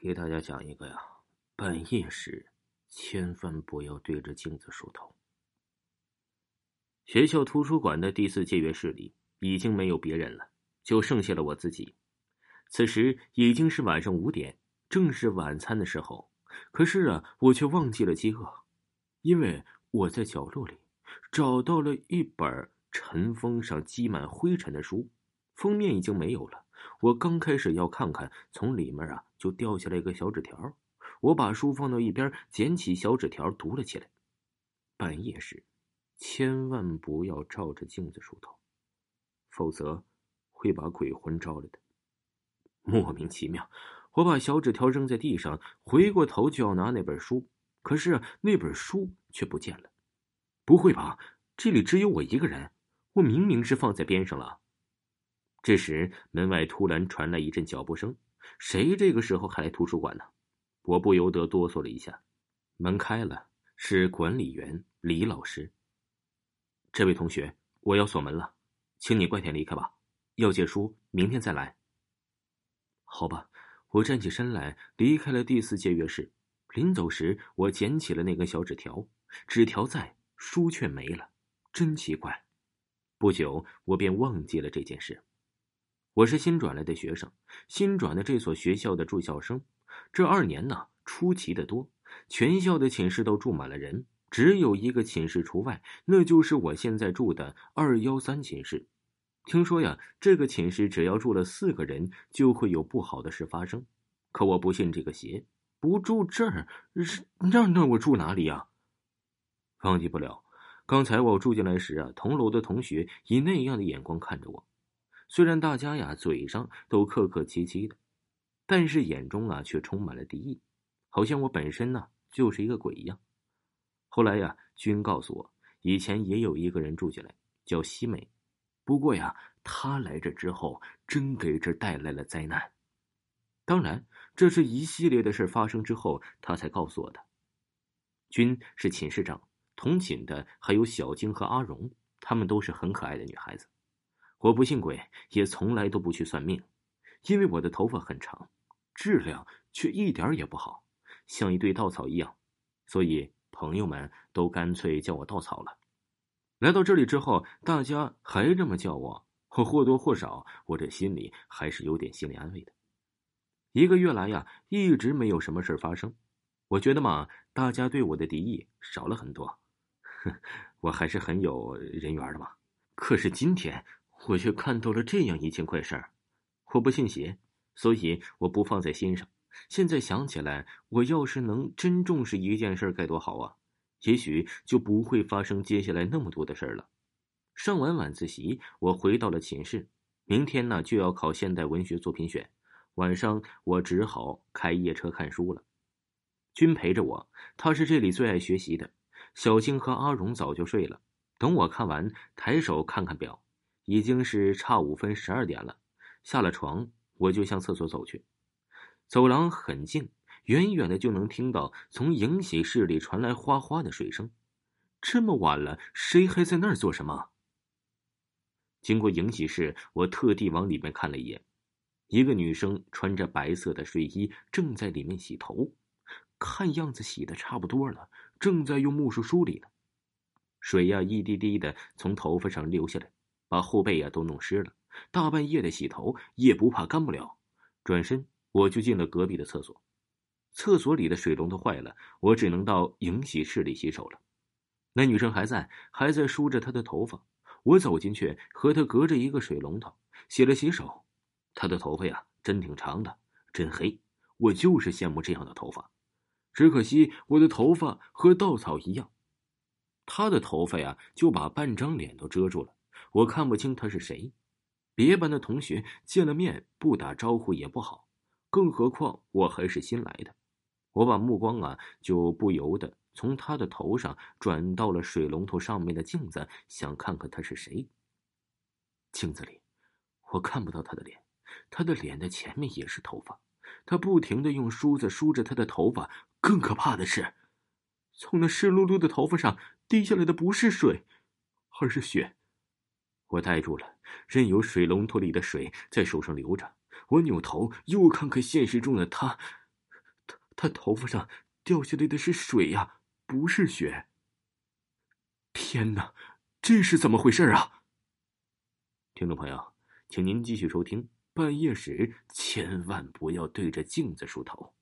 给大家讲一个呀，半夜时千万不要对着镜子梳头。学校图书馆的第四借阅室里已经没有别人了，就剩下了我自己。此时已经是晚上五点，正是晚餐的时候。可是啊，我却忘记了饥饿，因为我在角落里找到了一本尘封上积满灰尘的书，封面已经没有了。我刚开始要看看，从里面啊就掉下来一个小纸条。我把书放到一边，捡起小纸条读了起来。半夜时，千万不要照着镜子梳头，否则会把鬼魂招来的。莫名其妙，我把小纸条扔在地上，回过头就要拿那本书，可是那本书却不见了。不会吧？这里只有我一个人？我明明是放在边上了。这时，门外突然传来一阵脚步声。谁这个时候还来图书馆呢？我不由得哆嗦了一下。门开了，是管理员李老师。这位同学，我要锁门了，请你快点离开吧。要借书，明天再来。好吧，我站起身来，离开了第四借阅室。临走时，我捡起了那个小纸条，纸条在，书却没了，真奇怪。不久，我便忘记了这件事。我是新转来的学生，新转的这所学校的住校生。这二年呢，出奇的多，全校的寝室都住满了人，只有一个寝室除外，那就是我现在住的二幺三寝室。听说呀，这个寝室只要住了四个人，就会有不好的事发生。可我不信这个邪，不住这儿，让那我住哪里呀？忘记不了，刚才我住进来时啊，同楼的同学以那样的眼光看着我。虽然大家呀嘴上都客客气气的，但是眼中啊却充满了敌意，好像我本身呢就是一个鬼一样。后来呀，君告诉我，以前也有一个人住进来，叫西美，不过呀，他来这之后真给这带来了灾难。当然，这是一系列的事发生之后，他才告诉我的。君是寝室长，同寝的还有小晶和阿荣，她们都是很可爱的女孩子。我不信鬼，也从来都不去算命，因为我的头发很长，质量却一点也不好，像一堆稻草一样，所以朋友们都干脆叫我稻草了。来到这里之后，大家还这么叫我，或多或少，我这心里还是有点心理安慰的。一个月来呀，一直没有什么事发生，我觉得嘛，大家对我的敌意少了很多，哼，我还是很有人缘的嘛。可是今天。我却看到了这样一件怪事儿，我不信邪，所以我不放在心上。现在想起来，我要是能真重视一件事该多好啊！也许就不会发生接下来那么多的事儿了。上完晚自习，我回到了寝室。明天呢就要考现代文学作品选，晚上我只好开夜车看书了。君陪着我，他是这里最爱学习的。小青和阿荣早就睡了。等我看完，抬手看看表。已经是差五分十二点了，下了床我就向厕所走去。走廊很静，远远的就能听到从迎喜室里传来哗哗的水声。这么晚了，谁还在那儿做什么？经过迎喜室，我特地往里面看了一眼，一个女生穿着白色的睡衣，正在里面洗头，看样子洗的差不多了，正在用木梳梳理呢。水呀，一滴滴的从头发上流下来。把后背呀都弄湿了，大半夜的洗头也不怕干不了。转身我就进了隔壁的厕所，厕所里的水龙头坏了，我只能到迎洗室里洗手了。那女生还在，还在梳着她的头发。我走进去，和她隔着一个水龙头洗了洗手。她的头发呀，真挺长的，真黑。我就是羡慕这样的头发，只可惜我的头发和稻草一样。她的头发呀，就把半张脸都遮住了。我看不清他是谁，别班的同学见了面不打招呼也不好，更何况我还是新来的。我把目光啊，就不由得从他的头上转到了水龙头上面的镜子，想看看他是谁。镜子里，我看不到他的脸，他的脸的前面也是头发。他不停的用梳子梳着他的头发，更可怕的是，从那湿漉漉的头发上滴下来的不是水，而是血。我呆住了，任由水龙头里的水在手上流着。我扭头又看看现实中的他，他他头发上掉下来的是水呀，不是血。天哪，这是怎么回事啊？听众朋友，请您继续收听。半夜时千万不要对着镜子梳头。